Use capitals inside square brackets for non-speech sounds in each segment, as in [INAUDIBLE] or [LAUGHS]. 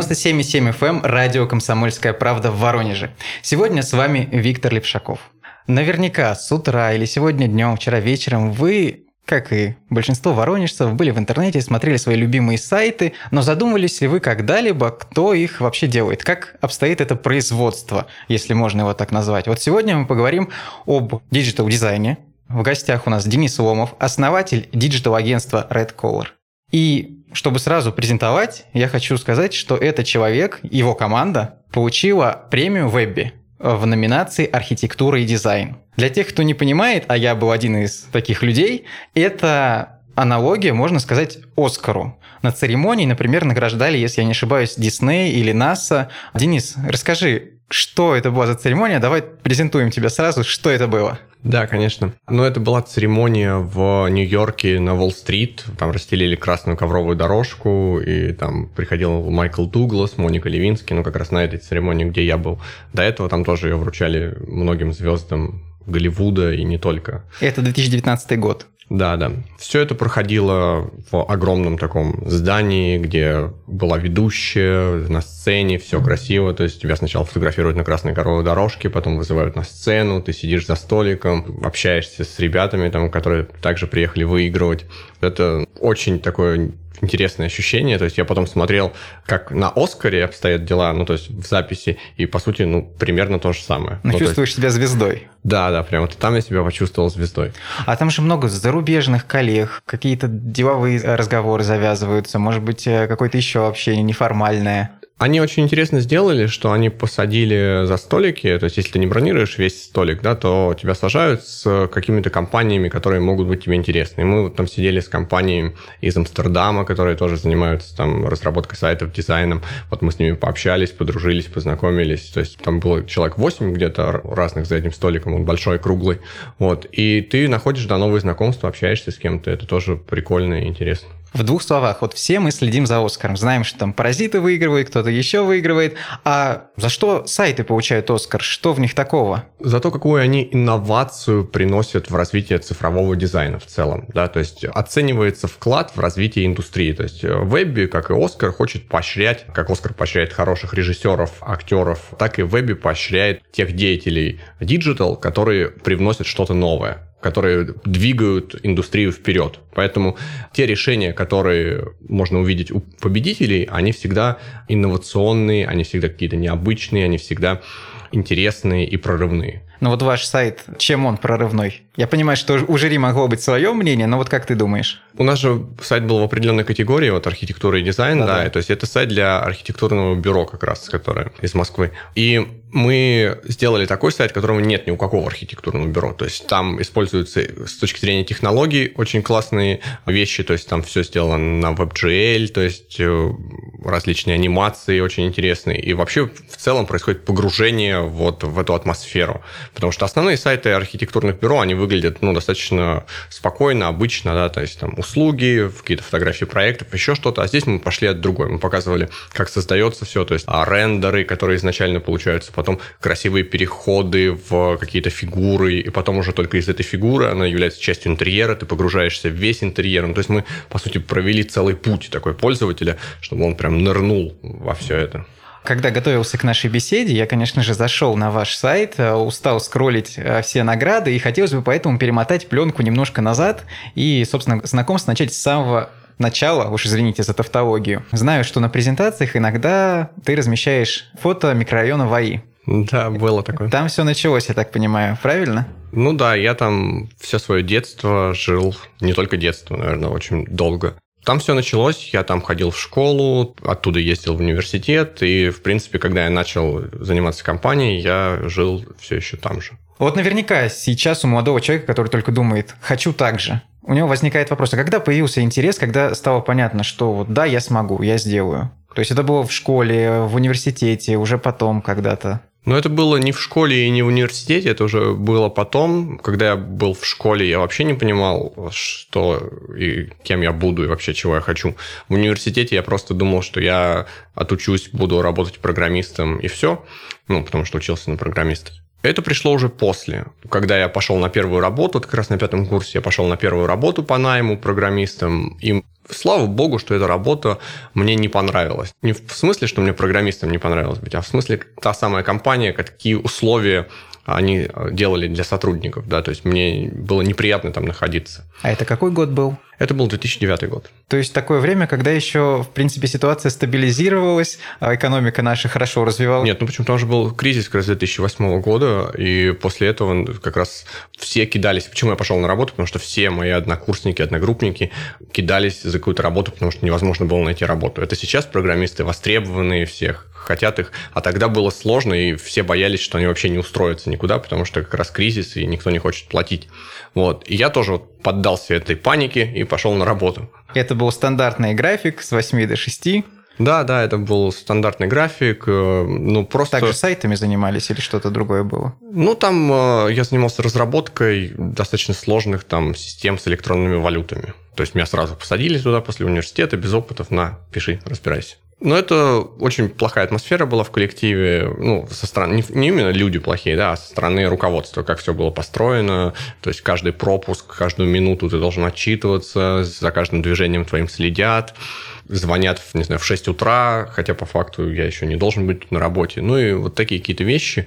97,7 FM, эм, радио «Комсомольская правда» в Воронеже. Сегодня с вами Виктор Левшаков. Наверняка с утра или сегодня днем, вчера вечером вы как и большинство воронежцев, были в интернете, смотрели свои любимые сайты, но задумывались ли вы когда-либо, кто их вообще делает, как обстоит это производство, если можно его так назвать. Вот сегодня мы поговорим об digital-дизайне. В гостях у нас Денис Ломов, основатель digital-агентства Red Color. И чтобы сразу презентовать, я хочу сказать, что этот человек, его команда, получила премию Webby в номинации «Архитектура и дизайн». Для тех, кто не понимает, а я был один из таких людей, это аналогия, можно сказать, Оскару. На церемонии, например, награждали, если я не ошибаюсь, Дисней или НАСА. Денис, расскажи, что это была за церемония? Давай презентуем тебя сразу, что это было. Да, конечно. Ну, это была церемония в Нью-Йорке на Уолл-стрит. Там расстелили красную ковровую дорожку, и там приходил Майкл Дуглас, Моника Левинский, ну, как раз на этой церемонии, где я был. До этого там тоже ее вручали многим звездам Голливуда и не только. Это 2019 год. Да, да. Все это проходило в огромном таком здании, где была ведущая на сцене, все красиво. То есть тебя сначала фотографируют на красной коровой дорожке, потом вызывают на сцену, ты сидишь за столиком, общаешься с ребятами, там, которые также приехали выигрывать. Это очень такое интересное ощущение. То есть я потом смотрел, как на Оскаре обстоят дела, ну, то есть в записи, и, по сути, ну, примерно то же самое. Ну, ну чувствуешь есть... себя звездой. Да, да, прям вот там я себя почувствовал звездой. А там же много зарубежных коллег, какие-то деловые разговоры завязываются, может быть, э, какое-то еще общение неформальное. Они очень интересно сделали, что они посадили за столики, то есть если ты не бронируешь весь столик, да, то тебя сажают с какими-то компаниями, которые могут быть тебе интересны. И мы вот там сидели с компаниями из Амстердама, которые тоже занимаются там разработкой сайтов, дизайном. Вот мы с ними пообщались, подружились, познакомились. То есть там было человек 8 где-то разных за этим столиком, он большой, круглый. Вот. И ты находишь да, новые знакомства, общаешься с кем-то. Это тоже прикольно и интересно. В двух словах, вот все мы следим за Оскаром, знаем, что там паразиты выигрывают, кто-то еще выигрывает. А за что сайты получают Оскар? Что в них такого? За то, какую они инновацию приносят в развитие цифрового дизайна в целом. Да? То есть оценивается вклад в развитие индустрии. То есть Webby, как и Оскар, хочет поощрять, как Оскар поощряет хороших режиссеров, актеров, так и Webby поощряет тех деятелей digital, которые привносят что-то новое которые двигают индустрию вперед. Поэтому те решения, которые можно увидеть у победителей, они всегда инновационные, они всегда какие-то необычные, они всегда интересные и прорывные. Но вот ваш сайт, чем он прорывной? Я понимаю, что у жюри могло быть свое мнение, но вот как ты думаешь? У нас же сайт был в определенной категории, вот архитектура и дизайн, да, да, да. то есть это сайт для архитектурного бюро как раз, которое из Москвы. И мы сделали такой сайт, которого нет ни у какого архитектурного бюро. То есть там используются с точки зрения технологий очень классные вещи, то есть там все сделано на WebGL, то есть э, различные анимации очень интересные. И вообще в целом происходит погружение вот в эту атмосферу. Потому что основные сайты архитектурных бюро, они выглядят ну, достаточно спокойно, обычно, да, то есть там услуги, какие-то фотографии проектов, еще что-то. А здесь мы пошли от другой. Мы показывали, как создается все, то есть а рендеры, которые изначально получаются потом красивые переходы в какие-то фигуры, и потом уже только из этой фигуры она является частью интерьера, ты погружаешься в весь интерьер. Ну, то есть мы, по сути, провели целый путь такой пользователя, чтобы он прям нырнул во все это. Когда готовился к нашей беседе, я, конечно же, зашел на ваш сайт, э, устал скроллить э, все награды, и хотелось бы поэтому перемотать пленку немножко назад и, собственно, знакомство начать с самого начала, уж извините за тавтологию. Знаю, что на презентациях иногда ты размещаешь фото микрорайона ВАИ. Да, было такое. Там все началось, я так понимаю, правильно? Ну да, я там все свое детство жил, не только детство, наверное, очень долго. Там все началось, я там ходил в школу, оттуда ездил в университет, и, в принципе, когда я начал заниматься компанией, я жил все еще там же. Вот наверняка сейчас у молодого человека, который только думает, хочу так же, у него возникает вопрос, а когда появился интерес, когда стало понятно, что вот да, я смогу, я сделаю? То есть это было в школе, в университете, уже потом когда-то? Но это было не в школе и не в университете, это уже было потом. Когда я был в школе, я вообще не понимал, что и кем я буду, и вообще чего я хочу. В университете я просто думал, что я отучусь, буду работать программистом, и все. Ну, потому что учился на программиста. Это пришло уже после. Когда я пошел на первую работу, как раз на пятом курсе я пошел на первую работу по найму программистом, и Слава богу, что эта работа мне не понравилась. Не в смысле, что мне программистом не понравилось быть, а в смысле та самая компания, какие условия они делали для сотрудников, да, то есть мне было неприятно там находиться. А это какой год был? Это был 2009 год. То есть такое время, когда еще, в принципе, ситуация стабилизировалась, а экономика наша хорошо развивалась? Нет, ну почему? Там же был кризис как раз 2008 года, и после этого как раз все кидались. Почему я пошел на работу? Потому что все мои однокурсники, одногруппники кидались за какую-то работу, потому что невозможно было найти работу. Это сейчас программисты востребованные всех, хотят их, а тогда было сложно, и все боялись, что они вообще не устроятся никуда, потому что как раз кризис, и никто не хочет платить. Вот. И я тоже поддался этой панике и пошел на работу. Это был стандартный график с 8 до 6. Да, да, это был стандартный график. Э, ну, просто... Также сайтами занимались или что-то другое было? Ну, там э, я занимался разработкой достаточно сложных там систем с электронными валютами. То есть меня сразу посадили туда после университета без опытов на «пиши, разбирайся». Но это очень плохая атмосфера была в коллективе, ну, со стороны, не, не именно люди плохие, да, а со стороны руководства, как все было построено, то есть каждый пропуск, каждую минуту ты должен отчитываться, за каждым движением твоим следят, звонят, не знаю, в 6 утра, хотя по факту я еще не должен быть на работе. Ну и вот такие какие-то вещи,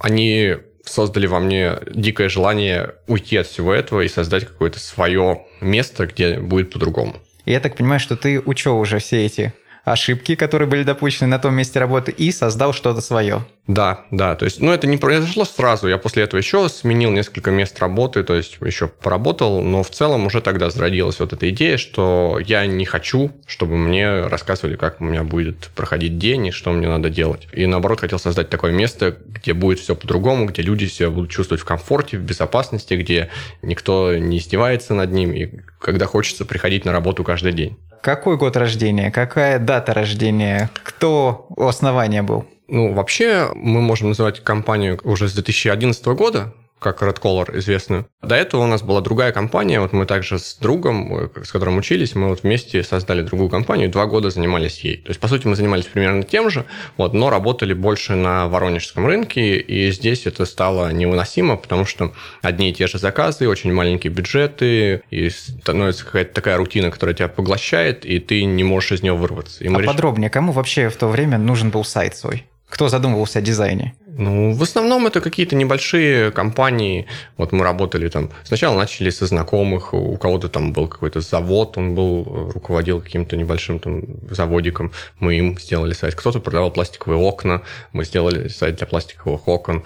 они создали во мне дикое желание уйти от всего этого и создать какое-то свое место, где будет по-другому. Я так понимаю, что ты учел уже все эти ошибки, которые были допущены на том месте работы, и создал что-то свое. Да, да, то есть, ну, это не произошло сразу. Я после этого еще сменил несколько мест работы, то есть еще поработал, но в целом уже тогда зародилась вот эта идея, что я не хочу, чтобы мне рассказывали, как у меня будет проходить день и что мне надо делать. И наоборот, хотел создать такое место, где будет все по-другому, где люди себя будут чувствовать в комфорте, в безопасности, где никто не издевается над ним, и когда хочется приходить на работу каждый день. Какой год рождения? Какая дата рождения? Кто основания был? Ну, вообще, мы можем называть компанию уже с 2011 года, как Red Color известную. До этого у нас была другая компания, вот мы также с другом, э, с которым учились, мы вот вместе создали другую компанию, два года занимались ей. То есть, по сути, мы занимались примерно тем же, вот, но работали больше на воронежском рынке, и здесь это стало невыносимо, потому что одни и те же заказы, очень маленькие бюджеты, и становится какая-то такая рутина, которая тебя поглощает, и ты не можешь из нее вырваться. И а реш... подробнее, кому вообще в то время нужен был сайт свой? Кто задумывался о дизайне? Ну, в основном это какие-то небольшие компании. Вот мы работали там. Сначала начали со знакомых. У кого-то там был какой-то завод, он был, руководил каким-то небольшим там заводиком. Мы им сделали сайт. Кто-то продавал пластиковые окна. Мы сделали сайт для пластиковых окон.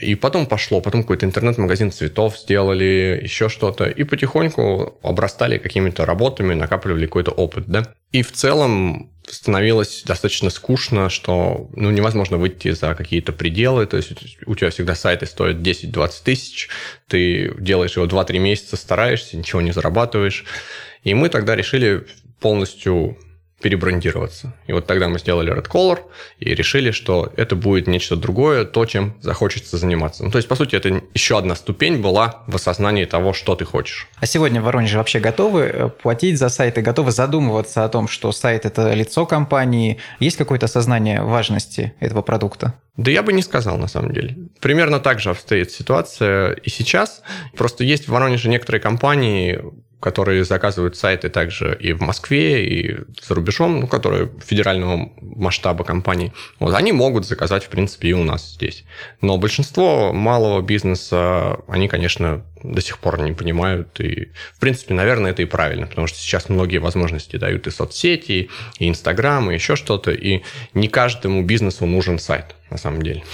И потом пошло. Потом какой-то интернет-магазин цветов сделали, еще что-то. И потихоньку обрастали какими-то работами, накапливали какой-то опыт, да. И в целом становилось достаточно скучно, что ну, невозможно выйти за какие-то пределы. То есть у тебя всегда сайты стоят 10-20 тысяч, ты делаешь его 2-3 месяца, стараешься, ничего не зарабатываешь. И мы тогда решили полностью перебрандироваться. И вот тогда мы сделали Red Color и решили, что это будет нечто другое, то, чем захочется заниматься. Ну, то есть, по сути, это еще одна ступень была в осознании того, что ты хочешь. А сегодня в Воронеже вообще готовы э, платить за сайты, готовы задумываться о том, что сайт – это лицо компании? Есть какое-то осознание важности этого продукта? Да я бы не сказал, на самом деле. Примерно так же обстоит ситуация и сейчас. Просто есть в Воронеже некоторые компании, которые заказывают сайты также и в Москве, и за рубежом, ну, которые федерального масштаба компаний, вот, они могут заказать, в принципе, и у нас здесь. Но большинство малого бизнеса, они, конечно, до сих пор не понимают. И, в принципе, наверное, это и правильно, потому что сейчас многие возможности дают и соцсети, и Инстаграм, и еще что-то, и не каждому бизнесу нужен сайт, на самом деле.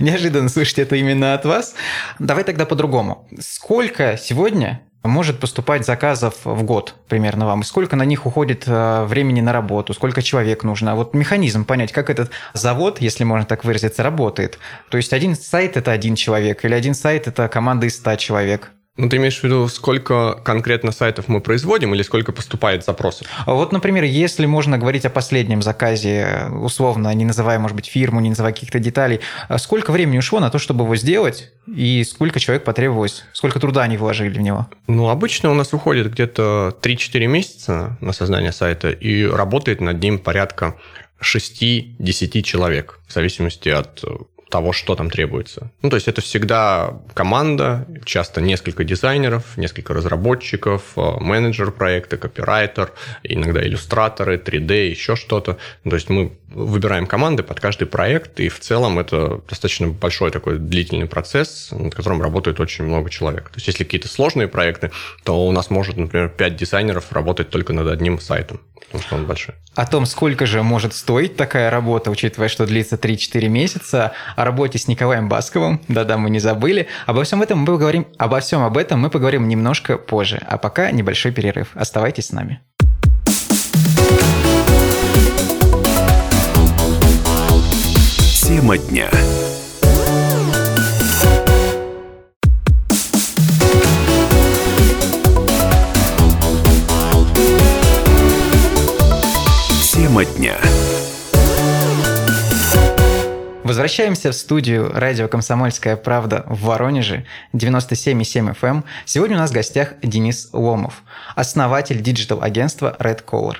Неожиданно слышать это именно от вас. Давай тогда по-другому. Сколько сегодня может поступать заказов в год примерно вам? И сколько на них уходит э, времени на работу? Сколько человек нужно? Вот механизм понять, как этот завод, если можно так выразиться, работает. То есть один сайт – это один человек, или один сайт – это команда из 100 человек. Ну, ты имеешь в виду, сколько конкретно сайтов мы производим или сколько поступает запросов? А вот, например, если можно говорить о последнем заказе, условно, не называя, может быть, фирму, не называя каких-то деталей, а сколько времени ушло на то, чтобы его сделать, и сколько человек потребовалось, сколько труда они вложили в него? Ну, обычно у нас уходит где-то 3-4 месяца на создание сайта, и работает над ним порядка 6-10 человек, в зависимости от того, что там требуется. Ну, то есть это всегда команда, часто несколько дизайнеров, несколько разработчиков, э, менеджер проекта, копирайтер, иногда иллюстраторы, 3D, еще что-то. То есть мы выбираем команды под каждый проект, и в целом это достаточно большой такой длительный процесс, над которым работает очень много человек. То есть если какие-то сложные проекты, то у нас может, например, 5 дизайнеров работать только над одним сайтом, потому что он большой. О том, сколько же может стоить такая работа, учитывая, что длится 3-4 месяца, о работе с Николаем Басковым, да-да, мы не забыли. Обо всем этом мы поговорим, обо всем об этом мы поговорим немножко позже, а пока небольшой перерыв. Оставайтесь с нами. Тема дня. Тема дня. Возвращаемся в студию радио «Комсомольская правда» в Воронеже, 97,7 FM. Эм. Сегодня у нас в гостях Денис Ломов, основатель digital-агентства Red Color.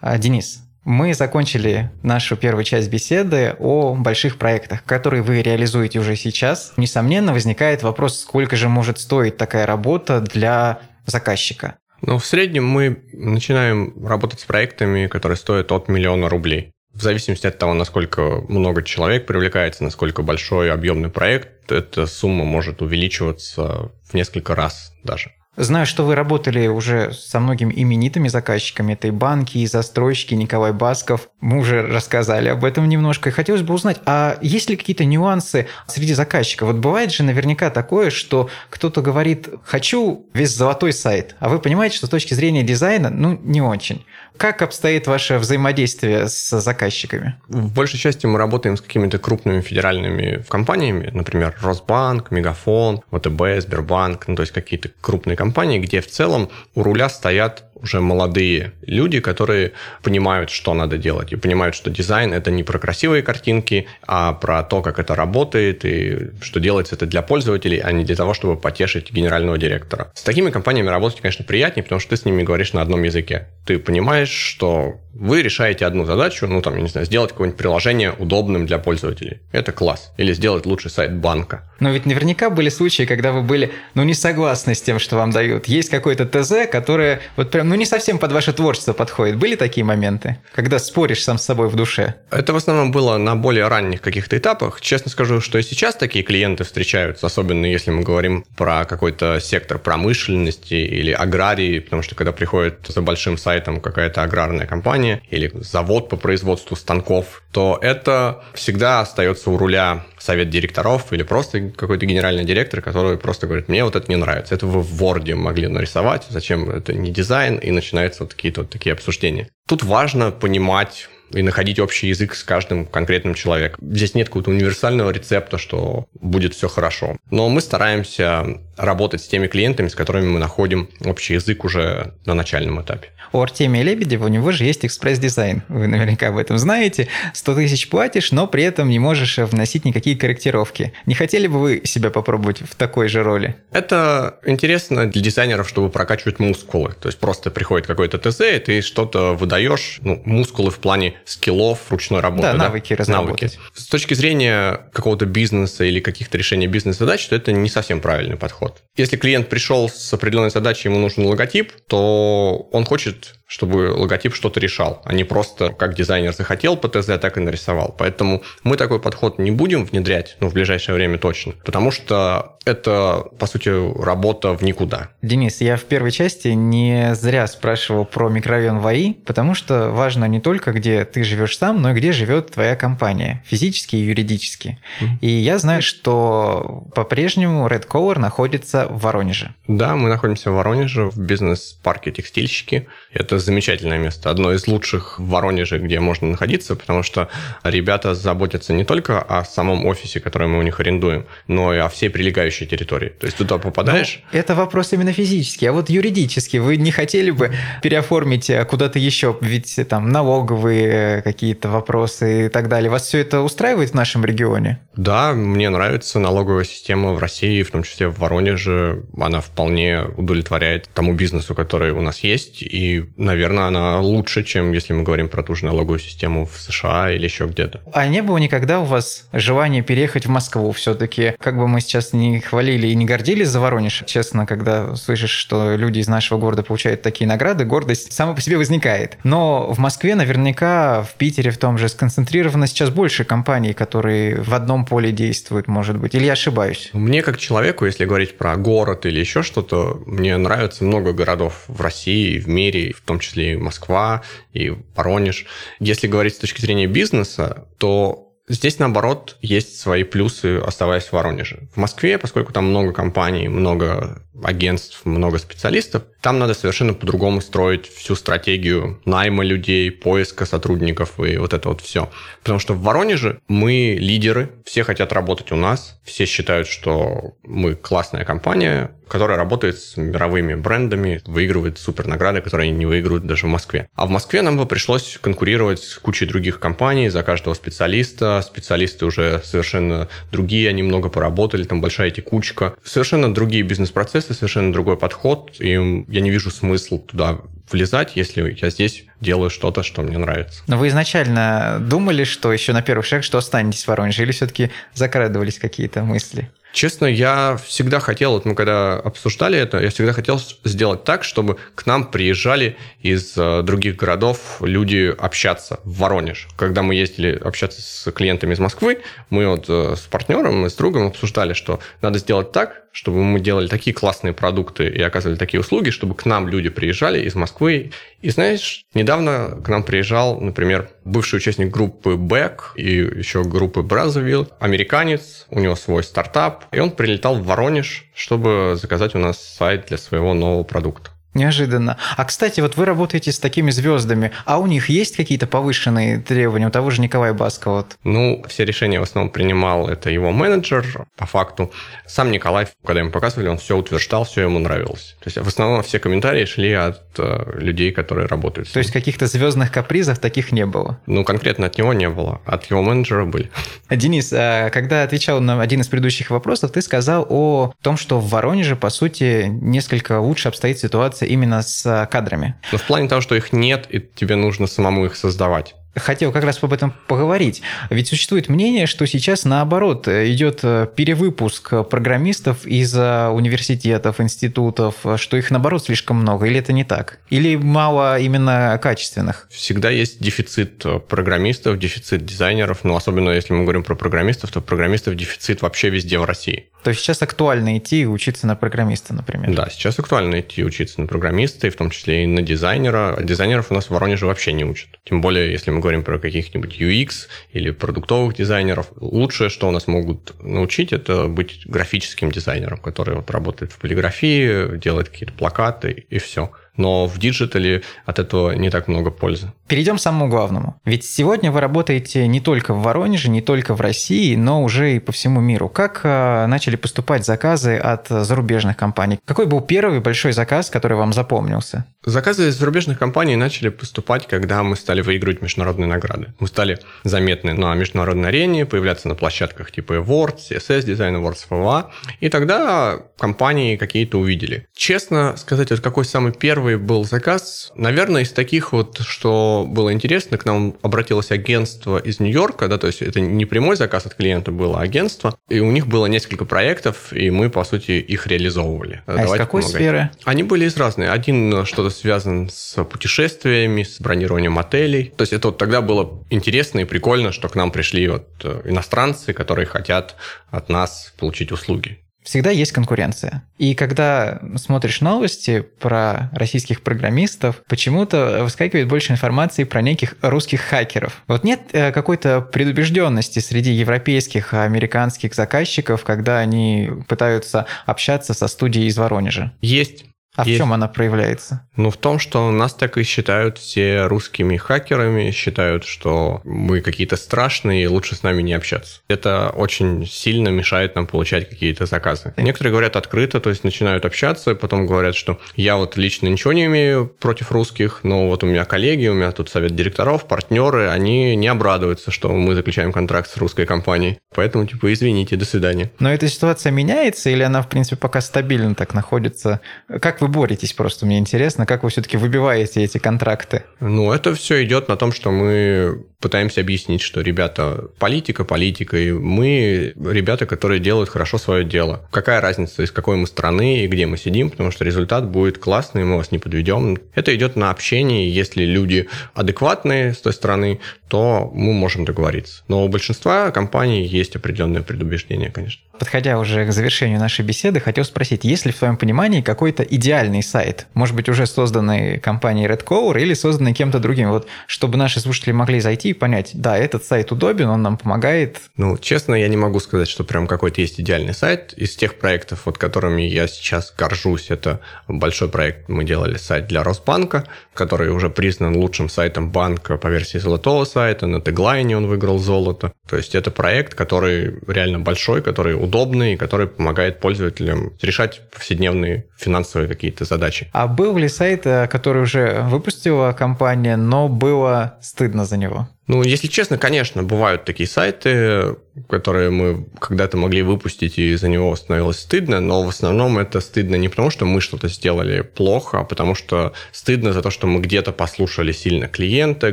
А, Денис, мы закончили нашу первую часть беседы о больших проектах, которые вы реализуете уже сейчас. Несомненно, возникает вопрос, сколько же может стоить такая работа для заказчика. Ну, в среднем мы начинаем работать с проектами, которые стоят от миллиона рублей. В зависимости от того, насколько много человек привлекается, насколько большой объемный проект, эта сумма может увеличиваться в несколько раз даже. Знаю, что вы работали уже со многими именитыми заказчиками. Это и банки, и застройщики, Николай Басков. Мы уже рассказали об этом немножко. И хотелось бы узнать, а есть ли какие-то нюансы среди заказчиков? Вот бывает же наверняка такое, что кто-то говорит, хочу весь золотой сайт, а вы понимаете, что с точки зрения дизайна, ну, не очень. Как обстоит ваше взаимодействие с заказчиками? В большей части мы работаем с какими-то крупными федеральными компаниями, например, Росбанк, Мегафон, ВТБ, Сбербанк, ну, то есть какие-то крупные компании, где в целом у руля стоят уже молодые люди, которые понимают, что надо делать, и понимают, что дизайн это не про красивые картинки, а про то, как это работает, и что делается это для пользователей, а не для того, чтобы потешить генерального директора. С такими компаниями работать, конечно, приятнее, потому что ты с ними говоришь на одном языке. Ты понимаешь, что вы решаете одну задачу, ну, там, я не знаю, сделать какое-нибудь приложение удобным для пользователей. Это класс. Или сделать лучший сайт банка. Но ведь наверняка были случаи, когда вы были, ну, не согласны с тем, что вам дают. Есть какой-то ТЗ, которое вот прям, ну, не совсем под ваше творчество подходит. Были такие моменты, когда споришь сам с собой в душе? Это в основном было на более ранних каких-то этапах. Честно скажу, что и сейчас такие клиенты встречаются, особенно если мы говорим про какой-то сектор промышленности или аграрии, потому что когда приходит за большим сайтом какая-то аграрная компания или завод по производству станков, то это всегда остается у руля совет директоров или просто какой-то генеральный директор, который просто говорит, мне вот это не нравится, это вы в Word могли нарисовать, зачем это не дизайн, и начинаются вот какие-то вот такие обсуждения. Тут важно понимать и находить общий язык с каждым конкретным человеком. Здесь нет какого-то универсального рецепта, что будет все хорошо. Но мы стараемся работать с теми клиентами, с которыми мы находим общий язык уже на начальном этапе. У Артемия Лебедева у него же есть экспресс-дизайн. Вы наверняка об этом знаете. 100 тысяч платишь, но при этом не можешь вносить никакие корректировки. Не хотели бы вы себя попробовать в такой же роли? Это интересно для дизайнеров, чтобы прокачивать мускулы. То есть просто приходит какой-то ТЗ, и ты что-то выдаешь, ну, мускулы в плане скиллов ручной работы. Да, да? навыки разработать. Навыки. С точки зрения какого-то бизнеса или каких-то решений бизнес-задач, то это не совсем правильный подход. Если клиент пришел с определенной задачей, ему нужен логотип, то он хочет чтобы логотип что-то решал, а не просто как дизайнер захотел по ТЗ, так и нарисовал. Поэтому мы такой подход не будем внедрять, ну, в ближайшее время точно, потому что это, по сути, работа в никуда. Денис, я в первой части не зря спрашивал про микрорайон ВАИ, потому что важно не только, где ты живешь сам, но и где живет твоя компания, физически и юридически. Mm-hmm. И я знаю, что по-прежнему Red Color находится в Воронеже. Да, мы находимся в Воронеже, в бизнес-парке «Текстильщики». Это замечательное место, одно из лучших в Воронеже, где можно находиться, потому что ребята заботятся не только о самом офисе, который мы у них арендуем, но и о всей прилегающей территории. То есть туда попадаешь... Ну, это вопрос именно физический, а вот юридически вы не хотели бы переоформить э, куда-то еще, ведь там налоговые, налоговые какие-то вопросы и так далее. Вас все это устраивает в нашем регионе? Да, мне нравится налоговая система в России, в том числе в Воронеже. Она вполне удовлетворяет тому бизнесу, который у нас есть. И, наверное, она лучше, чем если мы говорим про ту же налоговую систему в США или еще где-то. А не было никогда у вас желания переехать в Москву все-таки? Как бы мы сейчас не хвалили и не гордились за Воронеж, честно, когда слышишь, что люди из нашего города получают такие награды, гордость сама по себе возникает. Но в Москве наверняка, в Питере в том же сконцентрировано сейчас больше компаний, которые в одном поле действуют, может быть. Или я ошибаюсь? Мне как человеку, если говорить про город или еще что-то, мне нравится много городов в России, в мире, в том числе и Москва, и Воронеж. Если говорить с точки зрения бизнеса, то Здесь, наоборот, есть свои плюсы, оставаясь в Воронеже. В Москве, поскольку там много компаний, много агентств, много специалистов, там надо совершенно по-другому строить всю стратегию найма людей, поиска сотрудников и вот это вот все. Потому что в Воронеже мы лидеры, все хотят работать у нас, все считают, что мы классная компания, которая работает с мировыми брендами, выигрывает супер награды, которые они не выигрывают даже в Москве. А в Москве нам бы пришлось конкурировать с кучей других компаний за каждого специалиста. Специалисты уже совершенно другие, они много поработали, там большая текучка. Совершенно другие бизнес-процессы, совершенно другой подход, и я не вижу смысла туда влезать, если я здесь делаю что-то, что мне нравится. Но вы изначально думали, что еще на первых шаг, что останетесь в Воронеже, или все-таки закрадывались какие-то мысли? Честно, я всегда хотел, вот мы когда обсуждали это, я всегда хотел сделать так, чтобы к нам приезжали из э, других городов люди общаться в Воронеж. Когда мы ездили общаться с клиентами из Москвы, мы вот э, с партнером и с другом обсуждали, что надо сделать так, чтобы мы делали такие классные продукты и оказывали такие услуги, чтобы к нам люди приезжали из Москвы. И знаешь, недавно к нам приезжал, например, бывший участник группы Back и еще группы Brazzaville, американец, у него свой стартап, и он прилетал в Воронеж, чтобы заказать у нас сайт для своего нового продукта. Неожиданно. А, кстати, вот вы работаете с такими звездами, а у них есть какие-то повышенные требования у того же Николая Баскова? Вот? Ну, все решения в основном принимал это его менеджер, по факту. Сам Николай, когда ему показывали, он все утверждал, все ему нравилось. То есть, в основном все комментарии шли от э, людей, которые работают. То есть, каких-то звездных капризов таких не было? Ну, конкретно от него не было, от его менеджера были. [LAUGHS] Денис, а когда отвечал на один из предыдущих вопросов, ты сказал о том, что в Воронеже, по сути, несколько лучше обстоит ситуация именно с э, кадрами. Но в плане того, что их нет, и тебе нужно самому их создавать хотел как раз об этом поговорить. Ведь существует мнение, что сейчас наоборот идет э, перевыпуск программистов из университетов, институтов, что их наоборот слишком много, или это не так? Или мало именно качественных? Всегда есть дефицит программистов, дефицит дизайнеров, но особенно если мы говорим про программистов, то программистов дефицит вообще везде в России. То есть сейчас актуально идти и учиться на программиста, например? Да, сейчас актуально идти учиться на программиста, и в том числе и на дизайнера. Дизайнеров у нас в Воронеже вообще не учат. Тем более, если мы говорим про каких-нибудь UX или продуктовых дизайнеров, лучшее, что у нас могут научить, это быть графическим дизайнером, который вот работает в полиграфии, делает какие-то плакаты и все но в digital е от этого не так много пользы. Перейдем к самому главному. Ведь сегодня вы работаете не только в Воронеже, не только в России, но уже и по всему миру. Как э, начали поступать заказы от зарубежных компаний? Какой был первый большой заказ, который вам запомнился? Заказы из зарубежных компаний начали поступать, когда мы стали выигрывать международные награды. Мы стали заметны на международной арене, появляться на площадках типа Word, CSS Design Awards, FVA. И тогда компании какие-то увидели. Честно сказать, вот какой самый первый первый был заказ, наверное, из таких вот, что было интересно, к нам обратилось агентство из Нью-Йорка, да, то есть это не прямой заказ от клиента было, а агентство, и у них было несколько проектов, и мы, по сути, их реализовывали. А Давайте из какой помогать. сферы? Они были из разных. Один что-то связан с путешествиями, с бронированием отелей. То есть это вот тогда было интересно и прикольно, что к нам пришли вот э, иностранцы, которые хотят от нас получить услуги всегда есть конкуренция. И когда смотришь новости про российских программистов, почему-то выскакивает больше информации про неких русских хакеров. Вот нет э, какой-то предубежденности среди европейских, американских заказчиков, когда они пытаются общаться со студией из Воронежа? Есть. А есть. в чем она проявляется? Ну, в том, что нас так и считают все русскими хакерами, считают, что мы какие-то страшные, и лучше с нами не общаться. Это очень сильно мешает нам получать какие-то заказы. Некоторые говорят открыто, то есть начинают общаться, потом говорят, что я вот лично ничего не имею против русских, но вот у меня коллеги, у меня тут совет директоров, партнеры, они не обрадуются, что мы заключаем контракт с русской компанией. Поэтому, типа, извините, до свидания. Но эта ситуация меняется или она, в принципе, пока стабильно так находится? Как вы боретесь просто? Мне интересно, как вы все-таки выбиваете эти контракты? Ну, это все идет на том, что мы пытаемся объяснить, что, ребята, политика, политика, и мы ребята, которые делают хорошо свое дело. Какая разница, из какой мы страны и где мы сидим, потому что результат будет классный, мы вас не подведем. Это идет на общение, если люди адекватные с той стороны, то мы можем договориться. Но у большинства компаний есть определенные предубеждения, конечно. Подходя уже к завершению нашей беседы, хотел спросить, есть ли в твоем понимании какой-то идеальный сайт? Может быть, уже созданный компанией Redcover или созданный кем-то другим? Вот, чтобы наши слушатели могли зайти и понять, да, этот сайт удобен, он нам помогает. Ну, честно, я не могу сказать, что прям какой-то есть идеальный сайт. Из тех проектов, вот которыми я сейчас горжусь, это большой проект, мы делали сайт для Росбанка, который уже признан лучшим сайтом банка по версии золотого сайта, на теглайне он выиграл золото. То есть это проект, который реально большой, который удобный, который помогает пользователям решать повседневные финансовые какие-то задачи. А был ли сайт, э, который уже выпустила компания, но было стыдно за него? Ну, если честно, конечно, бывают такие сайты, которые мы когда-то могли выпустить, и за него становилось стыдно, но в основном это стыдно не потому, что мы что-то сделали плохо, а потому что стыдно за то, что мы где-то послушали сильно клиента,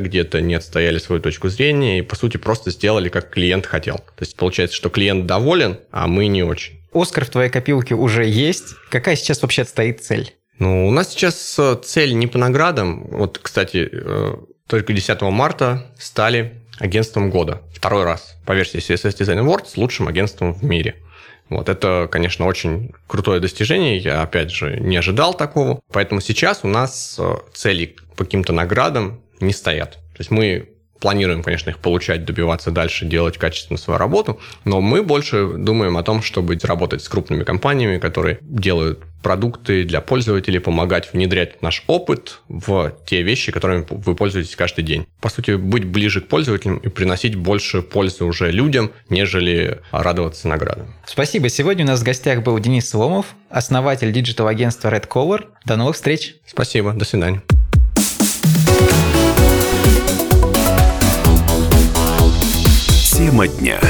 где-то не отстояли свою точку зрения, и, по сути, просто сделали, как клиент хотел. То есть получается, что клиент доволен, а мы не очень. Оскар в твоей копилке уже есть. Какая сейчас вообще стоит цель? Ну, у нас сейчас э, цель не по наградам. Вот, кстати, э, только 10 марта стали агентством года. Второй раз по версии CSS Design Awards с лучшим агентством в мире. Вот это, конечно, очень крутое достижение. Я, опять же, не ожидал такого. Поэтому сейчас у нас э, цели по каким-то наградам не стоят. То есть мы планируем, конечно, их получать, добиваться дальше, делать качественно свою работу, но мы больше думаем о том, чтобы работать с крупными компаниями, которые делают продукты для пользователей, помогать внедрять наш опыт в те вещи, которыми вы пользуетесь каждый день. По сути, быть ближе к пользователям и приносить больше пользы уже людям, нежели радоваться наградам. Спасибо. Сегодня у нас в гостях был Денис Сломов, основатель digital-агентства Red Color. До новых встреч. Спасибо. До свидания. Тема дня.